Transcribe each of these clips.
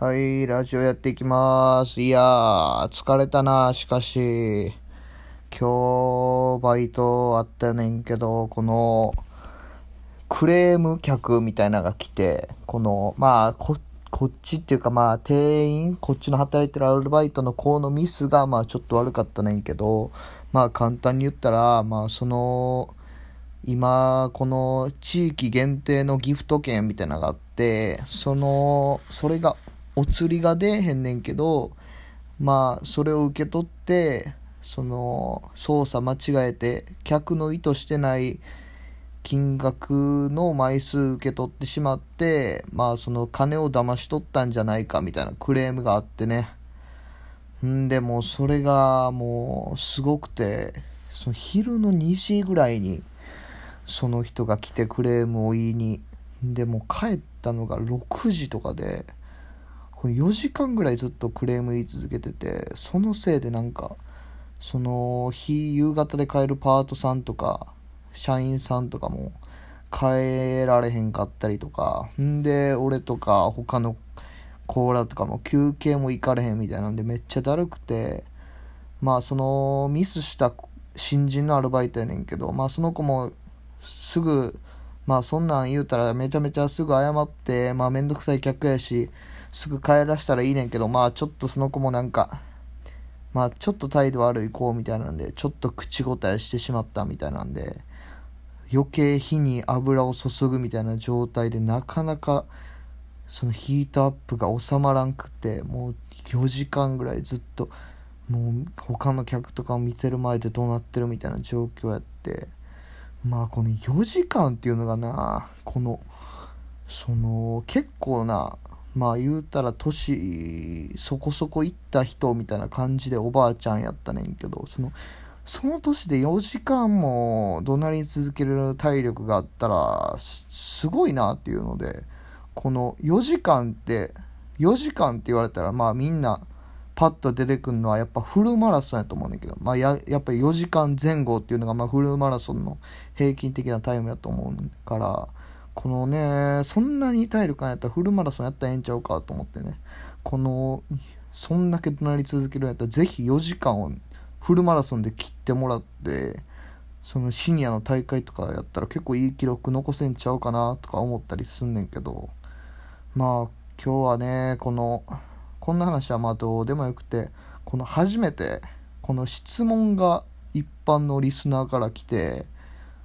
はい、ラジオやっていきます。いやー、疲れたな、しかし。今日、バイトあったねんけど、この、クレーム客みたいなのが来て、この、まあ、こ、こっちっていうかまあ、店員、こっちの働いてるアルバイトの子のミスが、まあ、ちょっと悪かったねんけど、まあ、簡単に言ったら、まあ、その、今、この地域限定のギフト券みたいなのがあって、その、それがお釣りが出えへんねんけど、まあ、それを受け取って、その、操作間違えて、客の意図してない金額の枚数受け取ってしまって、まあ、その金を騙し取ったんじゃないかみたいなクレームがあってね。んで、もそれがもう、すごくて、その昼の2時ぐらいに、その人が来てクレームを言いに。で、も帰ったのが6時とかで、4時間ぐらいずっとクレーム言い続けてて、そのせいでなんか、その日夕方で帰るパートさんとか、社員さんとかも帰られへんかったりとか、んで、俺とか他のコーラとかも休憩も行かれへんみたいなんでめっちゃだるくて、まあそのミスした新人のアルバイトやねんけど、まあその子もすぐ、まあそんなん言うたらめちゃめちゃすぐ謝って、まあめんどくさい客やし、すぐ帰らしたらいいねんけど、まあちょっとその子もなんか、まあちょっと態度悪い子みたいなんで、ちょっと口答えしてしまったみたいなんで、余計火に油を注ぐみたいな状態でなかなかそのヒートアップが収まらんくて、もう4時間ぐらいずっと、もう他の客とかを見てる前でどうなってるみたいな状況やって、まあこの4時間っていうのがな、この、その結構なまあ言うたら年そこそこ行った人みたいな感じでおばあちゃんやったねんけど、その、その年で4時間も怒鳴り続ける体力があったら、すごいなっていうので、この4時間って、4時間って言われたら、まあみんな、パッと出てくるのはやっぱフルマラソンやと思うんだけど、まあや、やっぱり4時間前後っていうのがまあフルマラソンの平均的なタイムやと思うから、このね、そんなに体力やったらフルマラソンやったらええんちゃうかと思ってね、この、そんだけ怒鳴り続けるんやったら、ぜひ4時間をフルマラソンで切ってもらって、そのシニアの大会とかやったら結構いい記録残せんちゃうかなとか思ったりすんねんけど、まあ今日はね、この、こんな話はまあどうでもよくて、この初めて、この質問が一般のリスナーから来て、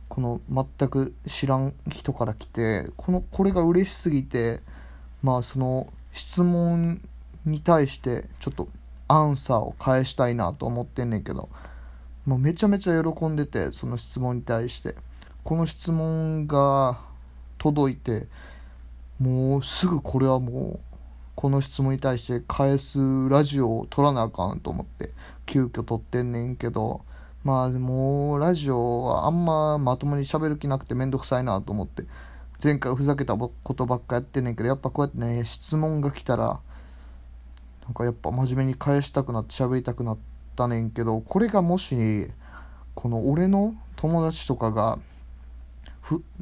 この全く知らん人から来てこのこれが嬉しすぎてまあその質問に対してちょっとアンサーを返したいなと思ってんねんけどもうめちゃめちゃ喜んでてその質問に対して。この質問が届いてもうすぐこれはもうこの質問に対して返すラジオを撮らなあかんと思って急遽撮ってんねんけどまあでもラジオはあんままともに喋る気なくてめんどくさいなと思って前回ふざけたことばっかやってんねんけどやっぱこうやってね質問が来たらなんかやっぱ真面目に返したくなって喋りたくなったねんけどこれがもしこの俺の友達とかが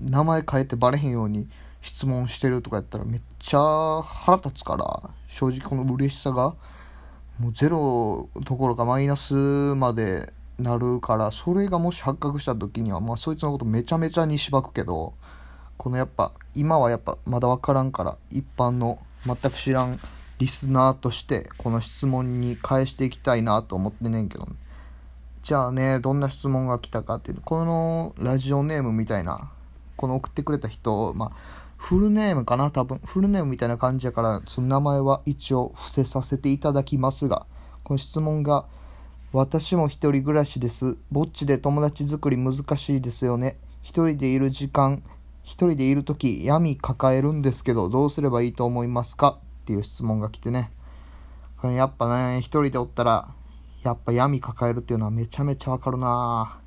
名前変えてバレへんように質問してるとかやったらめっちゃ腹立つから正直この嬉しさがもうゼロどころかマイナスまでなるからそれがもし発覚した時にはまあそいつのことめちゃめちゃにしばくけどこのやっぱ今はやっぱまだ分からんから一般の全く知らんリスナーとしてこの質問に返していきたいなと思ってねんけど、ね、じゃあねどんな質問が来たかっていうこのラジオネームみたいなこの送ってくれた人まあフルネームかな多分。フルネームみたいな感じやからその名前は一応伏せさせていただきますがこの質問が私も一人暮らしです。ぼっちで友達作り難しいですよね。一人でいる時間、一人でいる時闇抱えるんですけど、どうすればいいと思いますか？っていう質問が来てね。やっぱね、一人でおったら、やっぱ闇抱えるっていうのはめちゃめちゃわかるな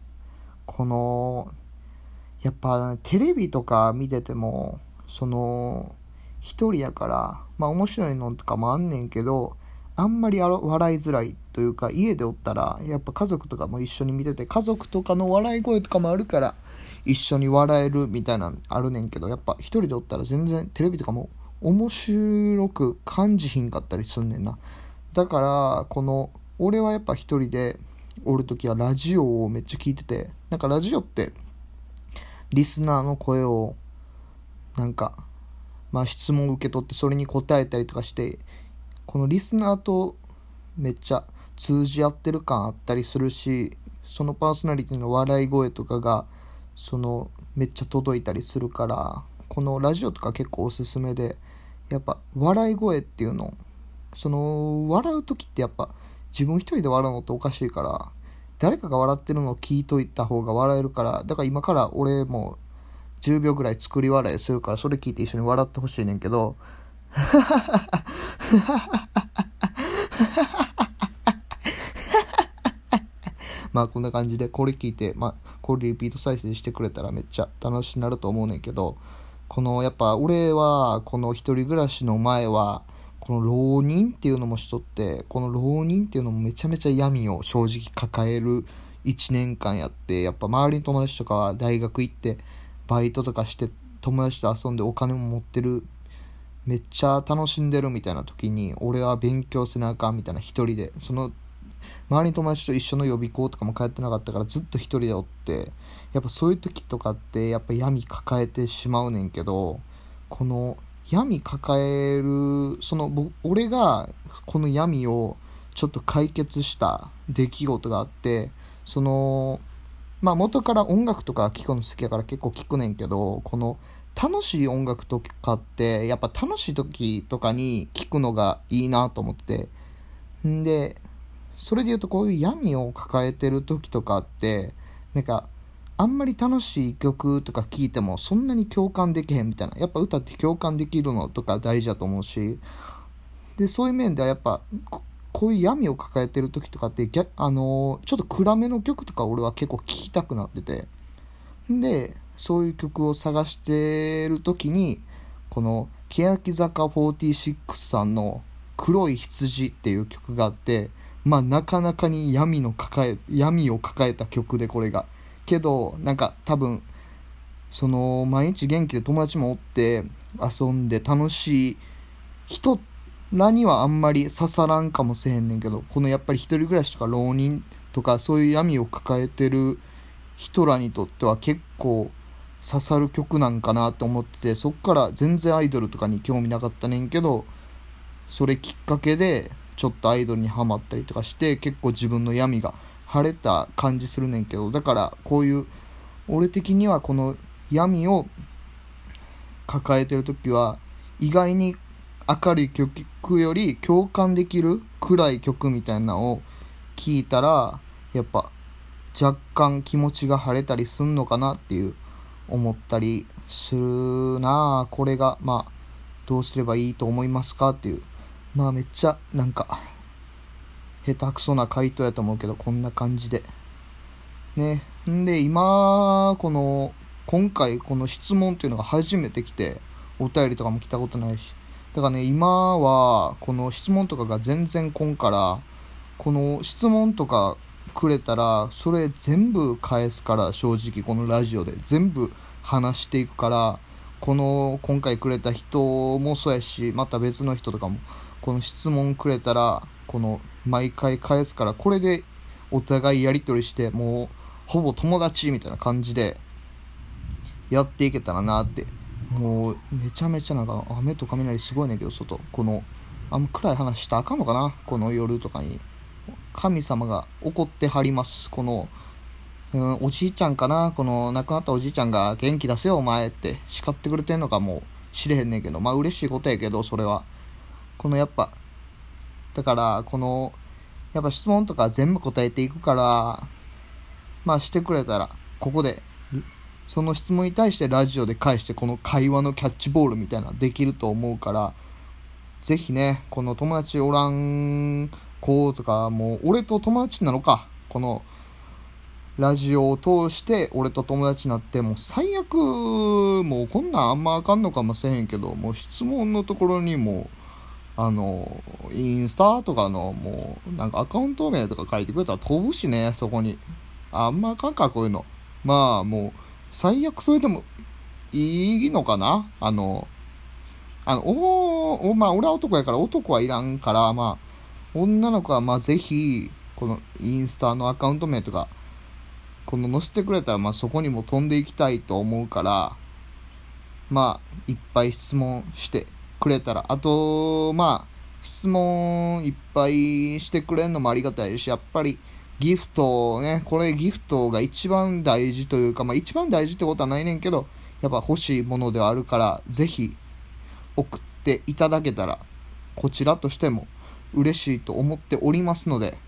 この、やっぱテレビとか見てても、その、一人やから、まあ面白いのとかもあんねんけど、あんまり笑いづらいというか、家でおったら、やっぱ家族とかも一緒に見てて、家族とかの笑い声とかもあるから、一緒に笑えるみたいなのあるねんけど、やっぱ一人でおったら全然テレビとかも面白く感じひんかったりすんねんな。だから、この、俺はやっぱ一人でおるときはラジオをめっちゃ聞いてて、なんかラジオって、リスナーの声を、なんか、まあ質問受け取ってそれに答えたりとかして、このリスナーとめっちゃ通じ合ってる感あったりするし、そのパーソナリティの笑い声とかが、その、めっちゃ届いたりするから、このラジオとか結構おすすめで、やっぱ笑い声っていうの、その、笑う時ってやっぱ自分一人で笑うのっておかしいから、誰かが笑ってるのを聞いといた方が笑えるから、だから今から俺も10秒ぐらい作り笑いするから、それ聞いて一緒に笑ってほしいねんけど、まあこんな感じで、これ聞いて、まあこれリピート再生してくれたらめっちゃ楽しくなると思うねんけど、このやっぱ俺はこの一人暮らしの前は、この浪人っていうのもしとって、この浪人っていうのもめちゃめちゃ闇を正直抱える1年間やって、やっぱ周りの友達とかは大学行って、バイトとかして友達と遊んでお金も持ってる、めっちゃ楽しんでるみたいな時に、俺は勉強せなあかんみたいな一人で、その、周りの友達と一緒の予備校とかも通ってなかったからずっと一人でおって、やっぱそういう時とかってやっぱ闇抱えてしまうねんけど、この闇抱える、その、俺がこの闇をちょっと解決した出来事があって、その、まあ元から音楽とか聴くの好きやから結構聴くねんけど、この楽しい音楽とかって、やっぱ楽しい時とかに聴くのがいいなと思って。んで、それで言うとこういう闇を抱えてる時とかって、なんかあんまり楽しい曲とか聴いてもそんなに共感できへんみたいな。やっぱ歌って共感できるのとか大事だと思うし。で、そういう面ではやっぱ、こういう闇を抱えてる時とかって、あのー、ちょっと暗めの曲とか俺は結構聴きたくなってて。で、そういう曲を探してる時に、この、欅坂46さんの黒い羊っていう曲があって、まあなかなかに闇の抱え、闇を抱えた曲でこれが。けど、なんか多分、その、毎日元気で友達もおって遊んで楽しい人らにはあんまり刺さらんかもしれへんねんけど、このやっぱり一人暮らしとか浪人とかそういう闇を抱えてる人らにとっては結構刺さる曲なんかなと思ってて、そっから全然アイドルとかに興味なかったねんけど、それきっかけでちょっとアイドルにハマったりとかして結構自分の闇が晴れた感じするねんけど、だからこういう、俺的にはこの闇を抱えてる時は、意外に明るい曲より共感できる暗い曲みたいなのを聞いたら、やっぱ若干気持ちが晴れたりすんのかなっていう思ったりするなあこれがまあどうすればいいと思いますかっていうまあめっちゃなんか下手くそな回答やと思うけど、こんな感じで。ね。んで、今、この、今回この質問っていうのが初めて来て、お便りとかも来たことないし。だからね、今は、この質問とかが全然来んから、この質問とかくれたら、それ全部返すから、正直このラジオで。全部話していくから、この、今回くれた人もそうやし、また別の人とかも、この質問くれたら、この毎回返すからこれでお互いやり取りしてもうほぼ友達みたいな感じでやっていけたらなって。もうめちゃめちゃなんか雨と雷すごいねんけど外。このあんま暗い話したらあかんのかな？この夜とかに。神様が怒ってはります。このうん、おじいちゃんかな？この亡くなったおじいちゃんが元気出せよお前って。叱ってくれてんのか？もしれへんねんけど。まあ嬉しいことやけどそれは。このやっぱだから、この、やっぱ質問とか全部答えていくから、まあしてくれたら、ここで、その質問に対してラジオで返して、この会話のキャッチボールみたいなできると思うから、ぜひね、この友達おらん子とか、もう俺と友達なのか、この、ラジオを通して俺と友達になって、もう最悪、もうこんなんあんまあかんのかもしれへんけど、もう質問のところにも、あの、インスタとかのもう、なんかアカウント名とか書いてくれたら飛ぶしね、そこに。あんまあかんか、こういうの。まあもう、最悪それでもいいのかな？あの、あの、おお、まあ、俺は男やから男はいらんから、まあ、女の子は、まあ、ぜひ、このインスタのアカウント名とか、この載せてくれたら、まあ、そこにも飛んでいきたいと思うから、まあ、いっぱい質問してくれたら、あと、まあ、質問いっぱいしてくれるのもありがたいし、やっぱり、ギフトね、これギフトが一番大事というか、まあ一番大事ってことはないねんけど、やっぱ欲しいものではあるから、ぜひ送っていただけたら、こちらとしても嬉しいと思っておりますので、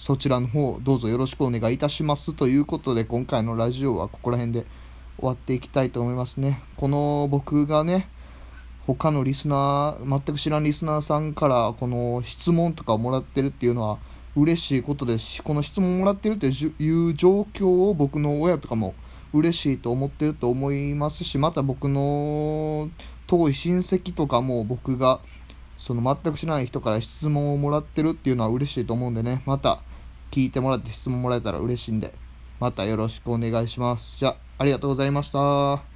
そちらの方どうぞよろしくお願いいたしますということで、今回のラジオはここら辺で終わっていきたいと思いますね。この僕がね、他のリスナー、全く知らんリスナーさんからこの質問とかをもらってるっていうのは嬉しいことですし、この質問をもらってるという状況を僕の親とかも嬉しいと思ってると思いますし、また僕の遠い親戚とかも僕がその全く知らない人から質問をもらってるっていうのは嬉しいと思うんでね、また聞いてもらって質問もらえたら嬉しいんで、またよろしくお願いします。じゃあ、ありがとうございました。